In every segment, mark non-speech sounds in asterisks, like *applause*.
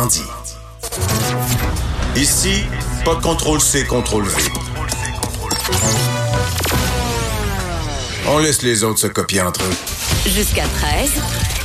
dit. Ici, pas de contrôle C, contrôle V. On laisse les autres se copier entre eux. Jusqu'à 13.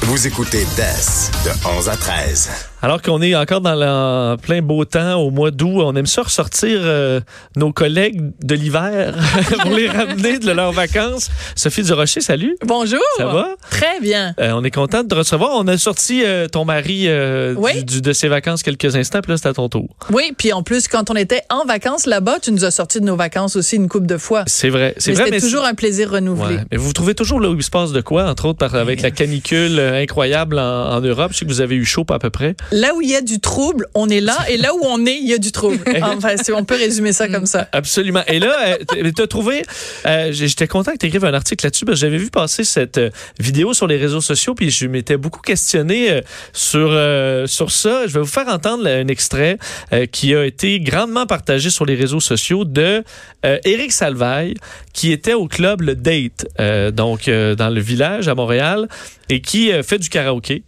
Vous écoutez DES de 11 à 13. Alors qu'on est encore dans le plein beau temps au mois d'août, on aime ça ressortir euh, nos collègues de l'hiver *laughs* pour les ramener de leurs vacances. Sophie Durocher, salut. Bonjour. Ça va? Très bien. Euh, on est content de te recevoir. On a sorti euh, ton mari euh, Oui. du- du- de ses vacances quelques instants, puis là, c'est à ton tour. Oui, puis en plus, quand on était en vacances là-bas, tu nous as sorti de nos vacances aussi une couple de fois. C'est vrai. C'est vrai, C'était toujours un plaisir renouvelé. Ouais. Mais vous trouvez toujours là où il se passe de quoi, entre autres par- avec la canicule euh, incroyable en, en Europe. Je sais que vous avez eu chaud pas à peu près. Là où il y a du trouble, on est là, et là où on est, il y a du trouble. *laughs* enfin, si on peut résumer ça comme ça. Absolument. Et là, tu as trouvé, euh, j'étais content que tu écrives un article là-dessus parce que j'avais vu passer cette euh, vidéo sur les réseaux sociaux puis je m'étais beaucoup questionné euh, sur, euh, sur ça. Je vais vous faire entendre un extrait euh, qui a été grandement partagé sur les réseaux sociaux de euh, Éric Salvaille qui était au club Le Date, euh, donc euh, dans le village à Montréal et qui euh, fait du karaoké.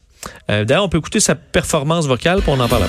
Euh, D'ailleurs, on peut écouter sa performance vocale puis on en parle.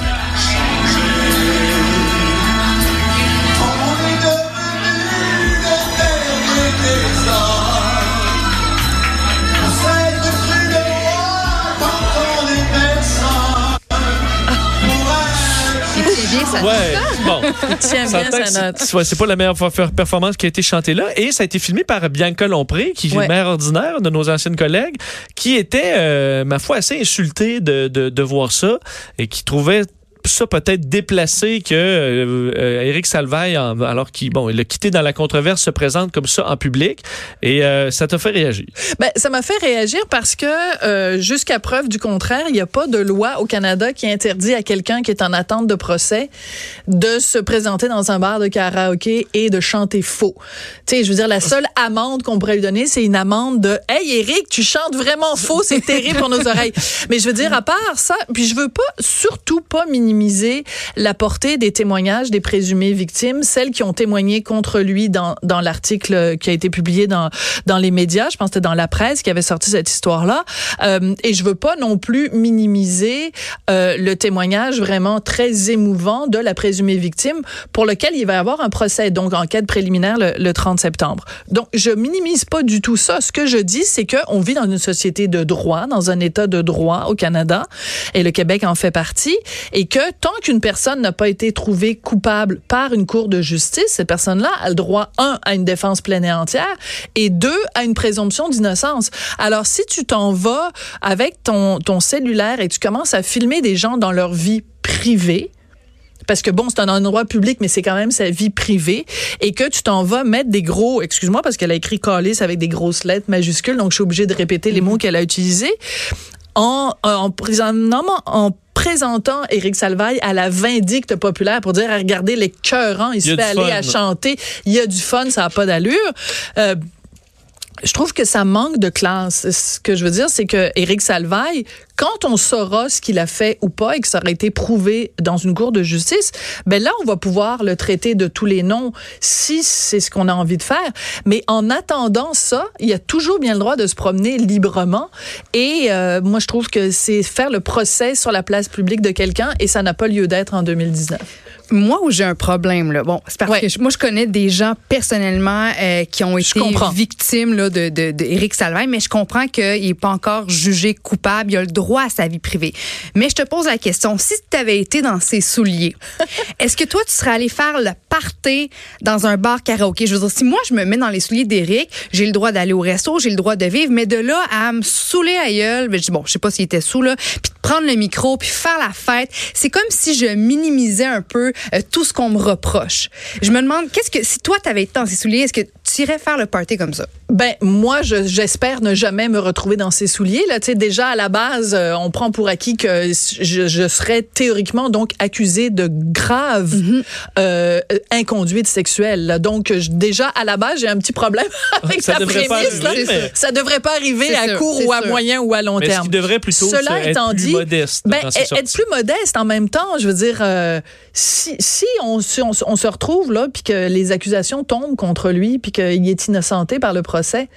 Ça. Ouais, bon. C'est ouais, c'est pas la meilleure performance qui a été chantée là. Et ça a été filmé par Bianca Lompré, qui est Ouais. mère ordinaire de nos anciennes collègues, qui était, euh, ma foi, assez insultée de, de, de voir ça et qui trouvait ça peut-être déplacé que euh, euh, Éric Salvaille, alors qu'il bon, il a quitté dans la controverse, se présente comme ça en public. Et euh, ça t'a fait réagir? Ben, ça m'a fait réagir parce que, euh, jusqu'à preuve du contraire, il n'y a pas de loi au Canada qui interdit à quelqu'un qui est en attente de procès de se présenter dans un bar de karaoké et de chanter faux. Tu sais, je veux dire, la seule amende qu'on pourrait lui donner, c'est une amende de Hey, Eric, tu chantes vraiment faux, c'est terrible pour nos oreilles. Mais je veux dire, à part ça, puis je veux pas, surtout pas minimiser la portée des témoignages des présumées victimes, celles qui ont témoigné contre lui dans, dans l'article qui a été publié dans, dans les médias. Je pense que c'était dans la presse qui avait sorti cette histoire-là. Euh, et je veux pas non plus minimiser euh, le témoignage vraiment très émouvant de la présumée victime pour lequel il va y avoir un procès, donc enquête préliminaire le, le 30 septembre. Donc, je minimise pas du tout ça. Ce que je dis, c'est qu'on vit dans une société de droit, dans un état de droit au Canada, et le Québec en fait partie, et que tant qu'une personne n'a pas été trouvée coupable par une cour de justice, cette personne-là a le droit, un, à une défense pleine et entière, et deux, à une présomption d'innocence. Alors, si tu t'en vas avec ton, ton cellulaire et tu commences à filmer des gens dans leur vie privée, parce que bon, c'est un endroit public, mais c'est quand même sa vie privée, et que tu t'en vas mettre des gros, excuse-moi, parce qu'elle a écrit calice avec des grosses lettres majuscules, donc je suis obligée de répéter les mots qu'elle a utilisés, en, en, présentant, en présentant Éric Salvaille à la vindicte populaire pour dire, regardez les cœurants, il se fait du aller fun. à chanter, il y a du fun, ça n'a pas d'allure. Euh, je trouve que ça manque de classe. Ce que je veux dire, c'est que Éric Salvaille, quand on saura ce qu'il a fait ou pas et que ça aurait été prouvé dans une cour de justice, ben là, on va pouvoir le traiter de tous les noms si c'est ce qu'on a envie de faire. Mais en attendant ça, il y a toujours bien le droit de se promener librement. Et euh, moi, je trouve que c'est faire le procès sur la place publique de quelqu'un et ça n'a pas lieu d'être en 2019. Moi, où j'ai un problème, là, bon, c'est parce Ouais. que je- moi, je connais des gens personnellement euh, qui ont été victimes là, de, de, de mais je comprends qu'il n'est pas encore jugé coupable. Il a le droit à sa vie privée. Mais je te pose la question, si tu avais été dans ses souliers, *laughs* est-ce que toi, tu serais allé faire le party dans un bar karaoké? Je veux dire, si moi, je me mets dans les souliers d'Éric, j'ai le droit d'aller au resto, j'ai le droit de vivre, mais de là à me saouler à gueule, ben, je dis, bon, je sais pas s'il était sous, là, puis de prendre le micro, puis faire la fête, c'est comme si je minimisais un peu euh, tout ce qu'on me reproche. Je me demande, qu'est-ce que, si toi, t'avais été dans ces souliers, est-ce que tu irais faire le party comme ça? Ben moi, je- j'espère ne jamais me retrouver dans ces souliers. Là, tu sais, déjà à la base, euh, on prend pour acquis que je, je serais théoriquement donc accusée de grave euh, inconduite sexuelle. là. Donc je- déjà à la base, j'ai un petit problème avec Ça la devrait pas prémisse. là. arriver, mais- Ça devrait pas arriver à sûr, court ou à sûr. moyen ou à long Mais ce terme. qui devrait plutôt Cela c'est étant être plus dit, modeste ben, être plus modeste en même temps, je veux dire, euh, si si, on, si on, on se retrouve là, puis que les accusations tombent contre lui, puis qu'il est innocenté par le procès,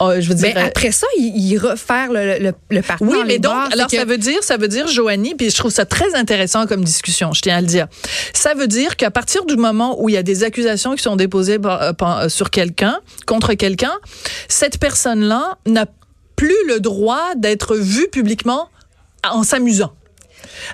euh, je veux dire. Ben, après ça, il, il refaire le, le, le parcours. Oui, mais donc, c'est alors que- ça veut dire, ça veut dire, Joanie, puis je trouve ça très intéressant comme discussion, je tiens à le dire. Ça veut dire qu'à partir du moment où il y a des accusations qui sont déposées euh, euh, sur quelqu'un, contre quelqu'un, cette personne-là n'a plus le droit d'être vue publiquement en s'amusant.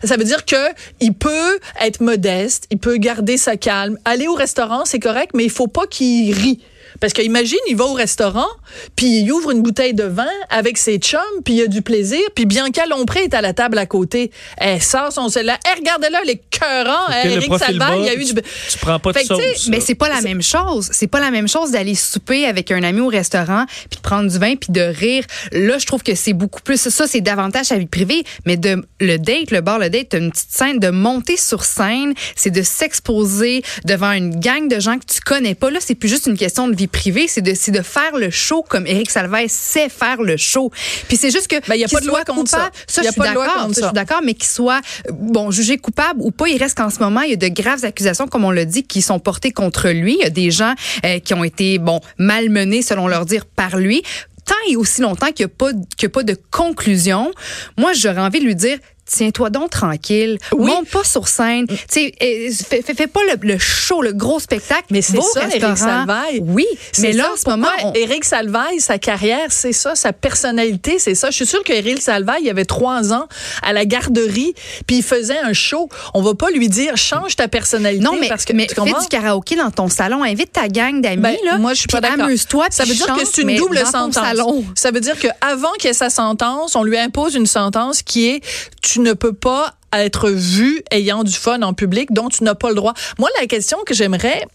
Ça veut dire que il peut être modeste, il peut garder sa calme, aller au restaurant, c'est correct, mais il faut pas qu'il rit. Parce que imagine, il va au restaurant, puis il ouvre une bouteille de vin avec ses chums, puis il a du plaisir, puis Bianca Lompré est à la table à côté. Elle sort son cellulaire. Hey, regardez-là, les cœurants. Le Eric bas, il y a puis eu tu, du... tu prends pas de sauce. Mais c'est pas la même chose. C'est pas la même chose d'aller souper avec un ami au restaurant, puis de prendre du vin, puis de rire. Là, je trouve que c'est beaucoup plus. Ça, c'est davantage sa vie privée. Mais de le date, le bar, le date, une petite scène de monter sur scène, c'est de s'exposer devant une gang de gens que tu connais pas. Là, c'est plus juste une question de vie privée, c'est de, de faire le show comme Éric Salvaire sait faire le show. Puis c'est juste que Ben, y a pas de loi contre ça. coupable, Ça, Y a je suis d'accord. ça, Je ça. suis d'accord, mais qu'il soit euh, bon jugé coupable ou pas, il reste qu'en ce moment il y a de graves accusations, comme on l'a dit, qui sont portées contre lui. Il y a des gens euh, qui ont été bon malmenés selon leur dire par lui. Tant et aussi longtemps qu'il n'y a a pas de conclusion, moi j'aurais envie de lui dire. Tiens-toi donc tranquille. Oui. Monte pas sur scène. Tu sais, euh, fais, fais- fais pas le, le show, le gros spectacle. Mais c'est ça, Éric restaurant. Salvaille. Oui, mais là, ça, en ce moment, on- Éric Salvaille, sa carrière, c'est ça, sa personnalité, c'est ça. Je suis sûre qu'Éric Salvaille, il avait trois ans à la garderie, puis il faisait un show. On va pas lui dire change ta personnalité Non, mais, parce que mais tu fais comprends? du karaoké dans ton salon. Invite ta gang d'amis. Ben, là, moi, je suis pas d'accord. Amuse-toi. Ça veut dire que chante, c'est une double sentence. salon. Ça veut dire qu'avant qu'il y ait sa sentence, on lui impose une sentence qui est tu ne peux pas être vu ayant du fun en public, dont tu n'as pas le droit. Moi, la question que j'aimerais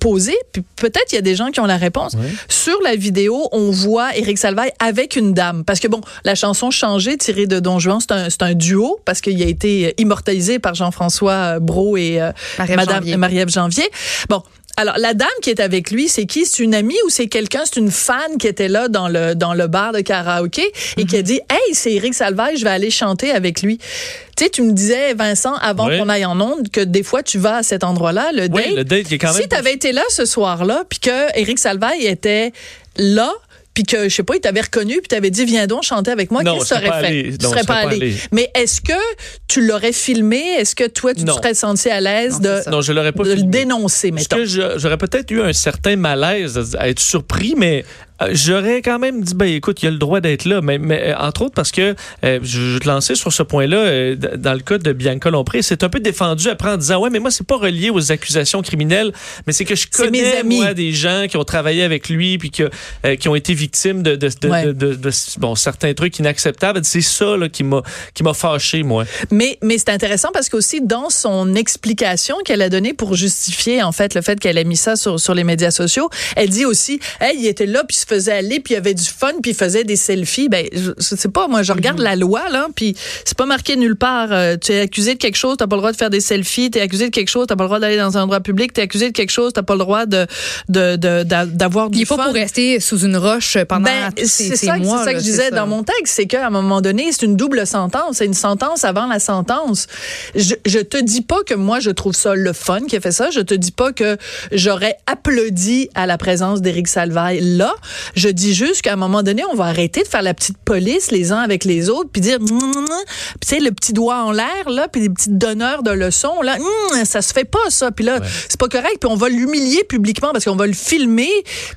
poser, puis peut-être il y a des gens qui ont la réponse. Sur la vidéo, on voit Éric Salvaille avec une dame. Parce que bon, la chanson Changée, tirée de Don Juan, c'est un, c'est un duo, parce qu'il a été immortalisé par Jean-François Brault et euh, Marie-Ève Madame Janvier. Marie-Ève Janvier. Bon. Alors, la dame qui est avec lui, c'est qui? C'est une amie ou c'est quelqu'un? C'est une fan qui était là dans le, dans le bar de karaoké et qui a dit, hey, c'est Éric Salvaille, je vais aller chanter avec lui. Tu sais, tu me disais, Vincent, avant Oui. qu'on aille en onde, que des fois, tu vas à cet endroit-là, le date. Oui, le date qui est quand même. Si tu avais été là ce soir-là, puis que Éric Salvaille était là, puis que, je sais pas, il t'avait reconnu, puis t'avais dit, viens donc chanter avec moi, Non, qu'est-ce que je tu serais aurais pas fait? allé. Tu Non, serais je pas serais pas allé. allé. Mais est-ce que tu l'aurais filmé? Est-ce que toi, tu Non. te serais senti à l'aise de. Non, je l'aurais pas de le dénoncer, Parce mettons? que j'aurais peut-être eu un certain malaise à être surpris, mais j'aurais quand même dit, ben écoute, il a le droit d'être là. Mais, mais, euh, entre autres parce que euh, je, vais te lancer sur ce point-là, euh, dans le cas de Bianca Lompré, c'est un peu défendu après en disant, ouais, mais moi, c'est pas relié aux accusations criminelles, mais c'est que je connais, amis. moi, des gens qui ont travaillé avec lui, puis que, euh, qui ont été victimes de, de, de, Ouais. bon, certains trucs inacceptables. C'est ça là, qui m'a fâché, moi. Mais, mais c'est intéressant parce qu'aussi, dans son explication qu'elle a donnée pour justifier, en fait, le fait qu'elle a mis ça sur, sur les médias sociaux, elle dit aussi, hey, il était là, puis se faisait aller, puis il avait du fun, puis il faisait des selfies. Ben, je, je sais pas, moi, je regarde la loi, là, puis c'est pas marqué nulle part. euh, tu es accusé de quelque chose, t'as pas le droit de faire des selfies, t'es accusé de quelque chose, t'as pas le droit d'aller dans un endroit public, t'es accusé de quelque chose, t'as pas le droit de, de, de- d'a- d'avoir du Il est fun. pas pour rester sous une roche pendant Ben, c'est ces ça, mois. c'est ça que je disais ça. dans mon texte, c'est qu'à un moment donné, c'est une double sentence. C'est une sentence avant la sentence. Je, je te dis pas que moi, je trouve ça le fun qui a fait ça. Je te dis pas que j'aurais applaudi à la présence d'Éric Salvaille là. Je dis juste qu'à un moment donné, on va arrêter de faire la petite police les uns avec les autres, puis dire, Mmm, mmm, mmm. Tu sais, le petit doigt en l'air, là, puis des petits donneurs de leçons, là, ça se fait pas, ça. Puis là, c'est pas correct. Puis on va l'humilier publiquement parce qu'on va le filmer.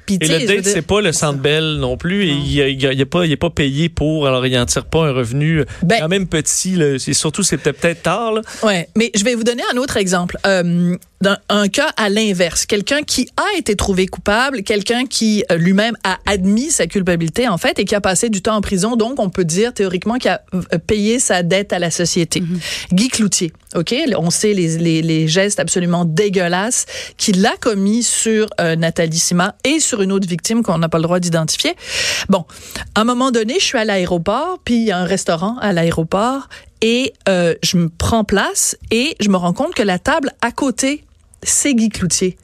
Puis, Et le date, dire- c'est pas le Centre Bell non plus. Et il, il, il est pas, il est pas payé pour, alors il en tire pas un revenu Ben- quand même petit. Là. Surtout, c'est peut-être peut-être tard. Là. Ouais, mais je vais vous donner un autre exemple. Euh, dans un cas à l'inverse, quelqu'un qui a été trouvé coupable, quelqu'un qui euh, lui-même a admis sa culpabilité en fait et qui a passé du temps en prison, donc on peut dire théoriquement qu'il a euh, payé sa dette à la société. Guy Cloutier, ok, on sait les, les, les gestes absolument dégueulasses qu'il a commis sur euh, Nathalie Sima et sur une autre victime qu'on n'a pas le droit d'identifier. Bon, à un moment donné, je suis à l'aéroport, puis il y a un restaurant à l'aéroport et euh, je me prends place et je me rends compte que la table à côté, c'est Guy Cloutier.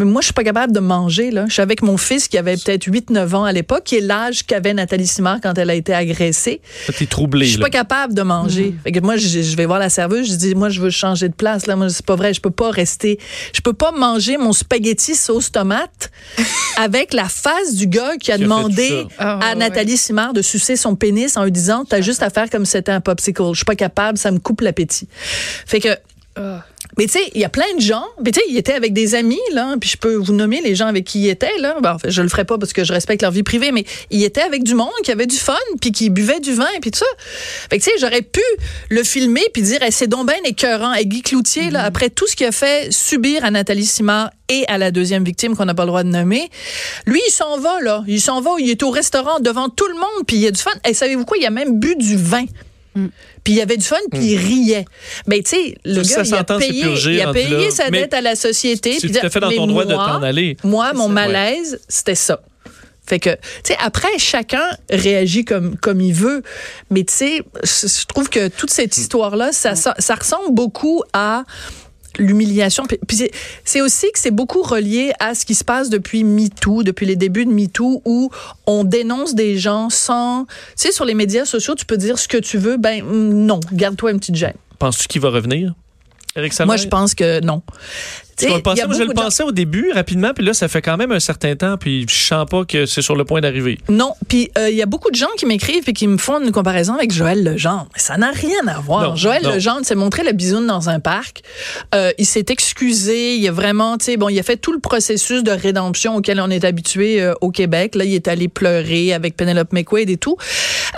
Mais moi, je suis pas capable de manger. Là. Je suis avec mon fils qui avait peut-être 8-9 ans à l'époque, qui est l'âge qu'avait Nathalie Simard quand elle a été agressée. T'es troublé. Je suis là. pas capable de manger. Fait que moi, je, je vais voir la serveuse. Je dis, moi, je veux changer de place. Là, moi, c'est pas vrai. Je peux pas rester. Je peux pas manger mon spaghetti sauce tomate *laughs* avec la face du gars qui a Qui demandé ça. Ah, à ouais, Nathalie Simard de sucer son pénis en lui disant, t'as juste à faire comme si c'était un popsicle. Je suis pas capable. Ça me coupe l'appétit. Fait que. Mais tu sais, il y a plein de gens. Mais tu sais, il était avec des amis, là. Puis je peux vous nommer les gens avec qui il était, là. Ben, en fait, je le ferai pas parce que je respecte leur vie privée, mais il était avec du monde qui avait du fun, puis qui buvait du vin, puis tout ça. Fait que tu sais, j'aurais pu le filmer puis dire, hey, c'est donc ben écœurant. Et Guy Cloutier, là, après tout ce qu'il a fait subir à Nathalie Simard et à la deuxième victime qu'on n'a pas le droit de nommer, lui, il s'en va, là. Il s'en va, il est au restaurant devant tout le monde, puis il a du fun. Et savez-vous quoi? Il a même bu du vin. Puis il y avait du fun, puis il riait. Mais tu sais, le gars, il a payé, il a sa dette à la société. c'est tout à fait dans ton droit de moi- t'en aller. Moi, mon malaise, c'était ça. Fait que, tu sais, après, chacun réagit comme, comme il veut. Mais tu sais, je trouve que toute cette histoire-là, ça, ça, ça ressemble beaucoup à l'humiliation. Puis, puis c'est- aussi que c'est beaucoup relié à ce qui se passe depuis MeToo, depuis les débuts de MeToo, où on dénonce des gens sans... Tu sais, sur les médias sociaux, tu peux dire ce que tu veux. Ben non, garde-toi une petite gêne. Penses-tu qu'il va revenir? Moi, je pense que non. Tu vas le sais, penser? il y a Moi, je le de pensais au début, rapidement, puis là, ça fait quand même un certain temps, puis je sens pas que c'est sur le point d'arriver. Non, puis euh, il y a beaucoup de gens qui m'écrivent et qui me font une comparaison avec Joël Legendre. Mais ça n'a rien à voir. Non, Joël non. Legendre s'est montré la bisoune dans un parc. Euh, il s'est excusé. Il a vraiment, tu sais, bon, il a fait tout le processus de rédemption auquel on est habitué euh, au Québec. Là, il est allé pleurer avec Penelope McQuaid et tout.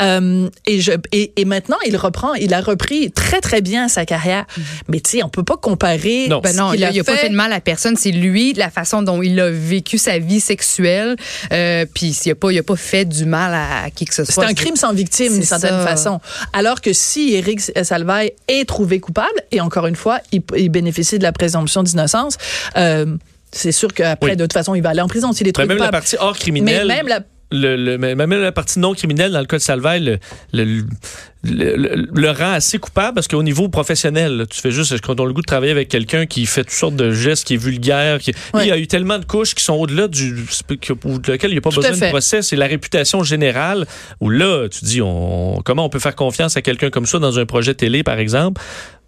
Euh, et, je, et, et maintenant, il reprend. Il a repris très très bien sa carrière. Mais tu sais, on peut pas comparer. Non. Ben non, ce qu'il il a, il a pas fait mal à personne. C'est lui, la façon dont il a vécu sa vie sexuelle. Euh, Puis il a pas, il a pas fait du mal à, à qui que ce C'est soit. un crime sans victime, d'une C'est certaine ça. façon. Alors que si Éric Salvaille est trouvé coupable, et encore une fois, il, il bénéficie de la présomption d'innocence, euh, c'est sûr qu'après, Oui. de toute façon, il va aller en prison s'il est Ben, trouvé même la coupable. partie hors Mais criminelle. même la... le, le- mais même la partie non criminelle dans le cas de Salvaille le, le, le, le- rend assez coupable parce qu'au niveau professionnel, tu fais juste quand on a le goût de travailler avec quelqu'un qui fait toutes sortes de gestes, qui est vulgaire, qui il y a eu tellement de couches qui sont au-delà du de laquelle il n'y a pas Tout besoin de procès, c'est la réputation générale où là, tu dis on, comment on peut faire confiance à quelqu'un comme ça dans un projet télé par exemple?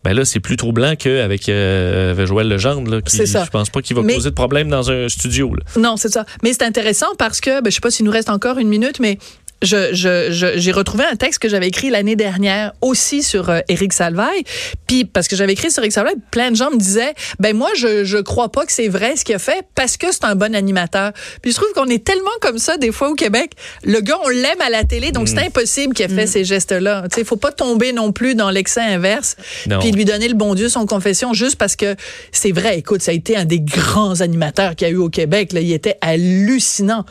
Ben là, c'est plus troublant qu'avec euh, Joël Legendre, là, qui, C'est ça. je pense pas qu'il va Mais- causer de problème dans un studio. Là. Non, c'est ça. Mais c'est intéressant parce que, ben, je sais pas s'il nous reste encore une minute, mais je, je, je- j'ai retrouvé un texte que j'avais écrit l'année dernière aussi sur euh, Éric Salvaille. Puis parce que j'avais écrit sur Éric Salvaille, plein de gens me disaient, ben moi je je crois pas que c'est vrai ce qu'il a fait parce que c'est un bon animateur. Puis je trouve qu'on est tellement comme ça des fois au Québec. Le gars on l'aime à la télé, donc c'est impossible qu'il ait fait ces gestes-là. Tu sais, faut pas tomber non plus dans l'excès inverse. Puis lui donner le bon Dieu son confession juste parce que c'est vrai. Écoute, ça a été un des grands animateurs qu'il y a eu au Québec. Là, il était hallucinant.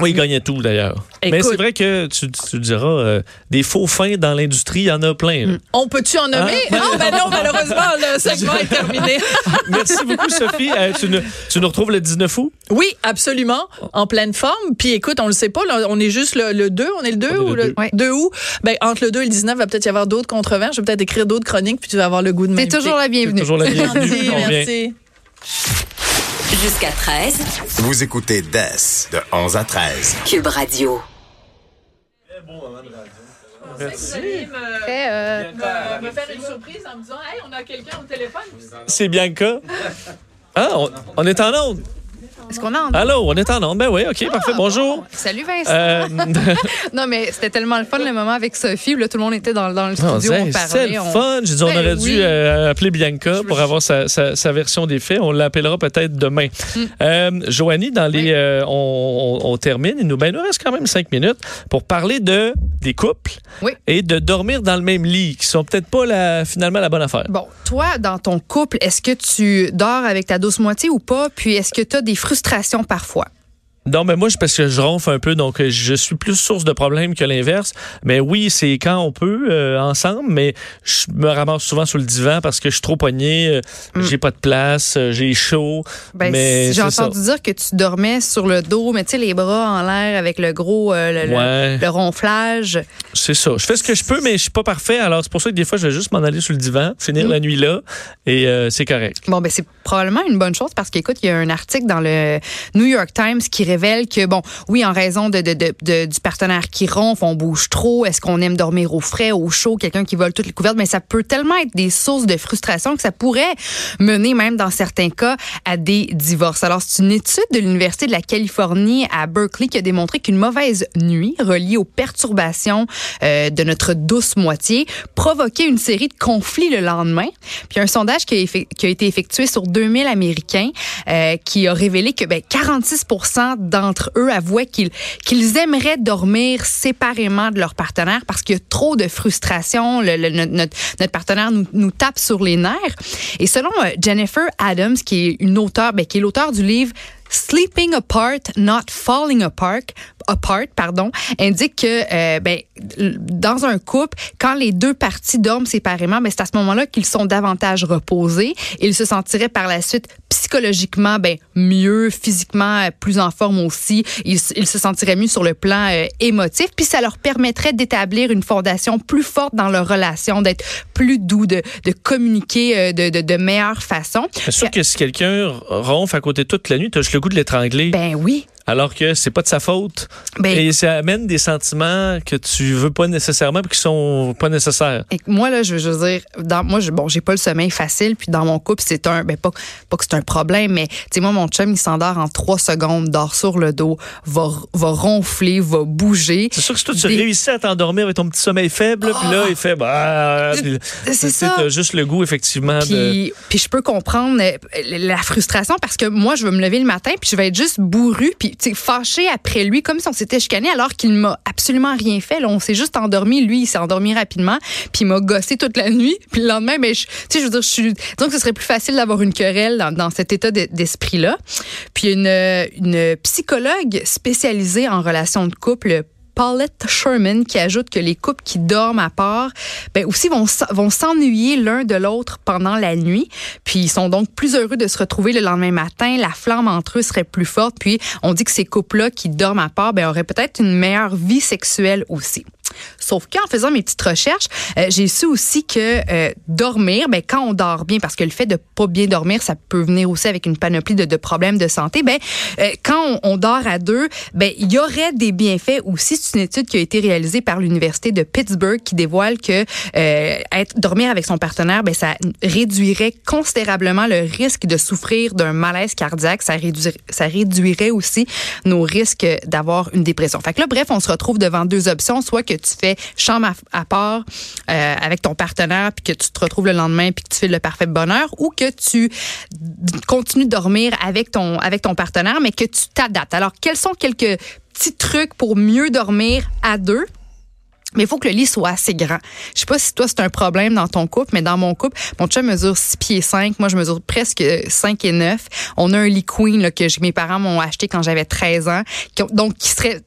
Oui, il gagnait tout d'ailleurs. Écoute. Mais c'est vrai que tu, tu diras, euh, des faux fins dans l'industrie, il y en a plein. là. On peut-tu en nommer? Hein? Ah, ben non, malheureusement, le segment est terminé. *laughs* Merci beaucoup, Sophie. Euh, tu, nous, tu nous retrouves le 19 août? Oui, absolument, en pleine forme. Puis écoute, on le sait pas, là, on est juste le, le 2, on est le 2 On est ou le le deux. Ouais. 2 août? Ben, entre le 2 et le 19, il va peut-être y avoir d'autres controverses. Je vais peut-être écrire d'autres chroniques, puis tu vas avoir le goût de T'es m'inviter. toujours la bienvenue. Toujours la bienvenue. vient. merci. Jusqu'à 13, Vous écoutez DES de 11 à 13. Cube Radio. Très, euh, me faire une surprise en me disant, hey, on a quelqu'un au téléphone. C'est Bianca. Ah, on, on est en onde. Est-ce qu'on a en- Allô, on est en onde. Ben oui, OK, parfait. Bonjour. Salut Vincent. Euh, *laughs* *laughs* Non, mais c'était tellement le fun le moment avec Sophie où là, tout le monde était dans, dans le studio, c'est le on- fun. J'ai dit, on Ben aurait oui. dû euh, appeler Bianca pour avoir sa, sa- sa version des faits. On l'appellera peut-être demain. Euh, Joanie, dans les. Oui. on, on- on termine. Il nous, ben, il nous reste quand même cinq minutes pour parler de des couples Oui. et de dormir dans le même lit, qui sont peut-être pas la, finalement la bonne affaire. Bon, toi, dans ton couple, est-ce que tu dors avec ta douce moitié ou pas? Puis est-ce que tu as des frustrations parfois? Non, mais moi, parce que je ronfle un peu, donc euh, je suis plus source de problèmes que l'inverse. Mais oui, c'est quand on peut euh, ensemble, mais je me ramasse souvent sur le divan parce que je suis trop pogné, euh, Mm. j'ai pas de place, euh, j'ai chaud. Ben, mais j'ai ça. entendu dire que tu dormais sur le dos, mais tu sais, les bras en l'air avec le gros, le, le- Ouais. le ronflage. C'est ça. Je fais ce que je peux, mais je suis pas parfait. Alors, c'est pour ça que des fois, je vais juste m'en aller sur le divan, finir Mm. la nuit là, et c'est correct. Bon, ben c'est probablement une bonne chose parce qu'écoute, il y a un article dans le New York Times qui révèle que, bon, oui, en raison de, du partenaire qui ronfle, on bouge trop, est-ce qu'on aime dormir au frais, au chaud, quelqu'un qui vole toutes les couvertes, mais ça peut tellement être des sources de frustration que ça pourrait mener même dans certains cas à des divorces. Alors, c'est une étude de l'Université de la Californie à Berkeley qui a démontré qu'une mauvaise nuit reliée aux perturbations euh, de notre douce moitié provoquait une série de conflits le lendemain. Puis un sondage qui a, effe- qui a été effectué sur 2000 Américains euh, qui a révélé que ben, 46 d'entre eux avouaient qu'ils aimeraient dormir séparément de leur partenaire parce qu'il y a trop de frustration. Notre, notre- partenaire nous, tape sur les nerfs. Et selon euh, Jennifer Adams, qui est une auteure, ben, qui est l'auteur du livre Sleeping Apart, Not Falling Apart, apart pardon, indique que euh, ben, dans un couple, quand les deux parties dorment séparément, ben, c'est à ce moment-là qu'ils sont davantage reposés. Ils se sentiraient par la suite psychologiquement ben, mieux, physiquement euh, plus en forme aussi. Ils, ils se sentiraient mieux sur le plan euh, émotif. Puis ça leur permettrait d'établir une fondation plus forte dans leur relation, d'être plus doux, de, de communiquer de, de, meilleure façon. C'est sûr que si quelqu'un ronfle à côté toute la nuit, le goût de l'étrangler, Ben oui. Alors que c'est pas de sa faute. Ben, Et ça amène des sentiments que tu veux pas nécessairement et qui sont pas nécessaires. Et moi là, je veux juste dire, dans, moi, je, bon, j'ai pas le sommeil facile, puis dans mon couple, c'est un, ben pas, pas que c'est un problème, mais tu sais moi, mon chum, il s'endort en trois secondes, dort sur le dos, va, va ronfler, va bouger. C'est sûr que si toi, tu Des- réussis à t'endormir avec ton petit sommeil faible, puis là, il fait, bah, puis- C'est ça. juste le goût, effectivement, de. Puis, puis je peux comprendre euh, la frustration parce que moi, je vais me lever le matin puis je vais être juste bourru puis fâchée après lui comme si on s'était chicané alors qu'il m'a absolument rien fait. Là, on s'est juste endormi. Lui, il s'est endormi rapidement puis il m'a gossé toute la nuit. *laughs* Puis le lendemain, mais je, je veux dire, je suis. Donc, ce serait plus facile d'avoir une querelle dans, cet état de- d'esprit-là. Puis une psychologue spécialisée en relations de couple. Paulette Sherman qui ajoute que les couples qui dorment à part ben aussi vont vont s'ennuyer l'un de l'autre pendant la nuit. Puis ils sont donc plus heureux de se retrouver le lendemain matin. La flamme entre eux serait plus forte. Puis on dit que ces couples là qui dorment à part ben auraient peut-être une meilleure vie sexuelle aussi Sauf qu'en faisant mes petites recherches, euh, j'ai su aussi que euh, dormir, ben, quand on dort bien, parce que le fait de pas bien dormir, ça peut venir aussi avec une panoplie de, problèmes de santé. Ben, euh, quand on, dort à deux, ben, il y aurait des bienfaits aussi. C'est une étude qui a été réalisée par l'université de Pittsburgh qui dévoile que dormir avec son partenaire, ben, ça réduirait considérablement le risque de souffrir d'un malaise cardiaque. Ça réduirait, ça réduirait aussi nos risques d'avoir une dépression. Fait que là, bref, on se retrouve devant deux options, soit que fais chambre à, part euh, avec ton partenaire, puis que tu te retrouves le lendemain, puis que tu fais le parfait bonheur, ou que tu continues de dormir avec ton avec ton partenaire, mais que tu t'adaptes. Alors, quels sont quelques petits trucs pour mieux dormir à deux? Mais il faut que le lit soit assez grand. Je sais pas si toi c'est un problème dans ton couple, mais dans mon couple, mon chum mesure 6 pieds 5, moi je mesure presque 5 et 9. On a un lit queen là, que mes parents m'ont acheté quand j'avais 13 ans, donc qui serait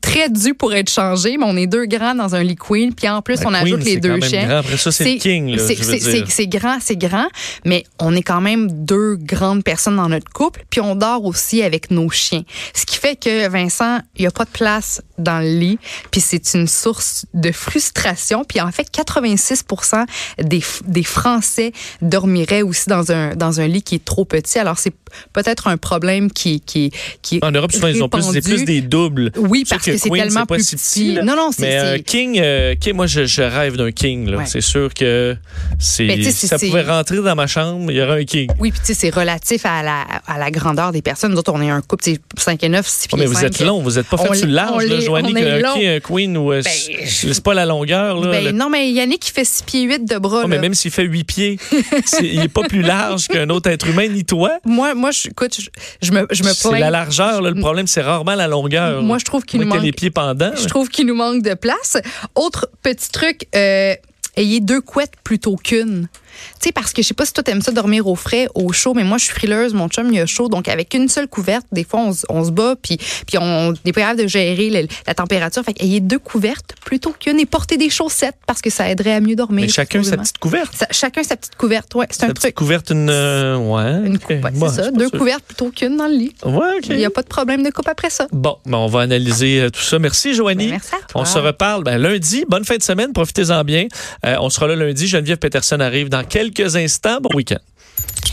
très dû pour être changé, mais on est deux grands dans un lit queen, puis en plus La on queen, ajoute les deux chiens. grand. Après ça, c'est king, c'est- grand, c'est grand, mais on est quand même deux grandes personnes dans notre couple, puis on dort aussi avec nos chiens. Ce qui fait que Vincent, il n'y a pas de place dans le lit, puis c'est une source de frustration. Puis en fait, 86 des, des Français dormiraient aussi dans un, dans un lit qui est trop petit. Alors c'est peut-être un problème qui, qui, qui est En Europe, souvent, ils ont plus, plus des doubles. Oui, Parce que c'est tellement plus si petit. là. Non, non, c'est- Mais euh, c'est- King, euh, King, moi, je, je rêve d'un King. là. Ouais. C'est sûr que c'est, si c'est- ça c'est- pouvait rentrer dans ma chambre, il y aurait un King. Oui, puis tu sais, c'est relatif à la, à la grandeur des personnes. Nous autres, on est un couple, c'est 5 et 9, 6 pieds Oh, mais vous 5. êtes long, vous êtes pas fait sur large, là, Joanie, on est un long. King, un Queen, ou euh, Ben, c'est pas la longueur. Là, Ben, le- non, mais Yannick, il fait 6 pieds 8 de bras. Oh, mais même s'il fait 8 pieds, *laughs* c'est- il est pas plus large qu'un autre être humain, ni toi. Moi, moi je, écoute, je, me, je me C'est plains. la largeur, le problème, c'est rarement la longueur. Moi, je trouve qu'il Moi, nous que manque. les pieds pendants. Je trouve qu'il nous manque de place. Autre petit truc, euh, ayez deux couettes plutôt qu'une. Tu sais, parce que je sais pas si toi t'aimes ça dormir au frais, au chaud, mais moi je suis frileuse, mon chum il a chaud, donc avec une seule couverte, des fois on, se- on se bat, puis puis on n'est pas capable de gérer le- la température. Fait qu'ayez deux couvertes plutôt qu'une et porter des chaussettes parce que ça aiderait à mieux dormir. Mais chacun sa petite couverte. Ça- chacun sa petite couverte, ouais, c'est un petite truc. couverte, une. euh, ouais. Une coupe, Ouais, c'est ça. Deux sûr. couvertes plutôt qu'une dans le lit. Ouais, OK. Il n'y a pas de problème de coupe après ça. Bon, ben on va analyser euh, tout ça. Merci, Joanie. Ben, merci à toi. On se reparle ben, lundi. Bonne fin de semaine. Profitez-en bien. Euh, on sera là lundi. Geneviève Peterson arrive quelques instants. Bon week-end.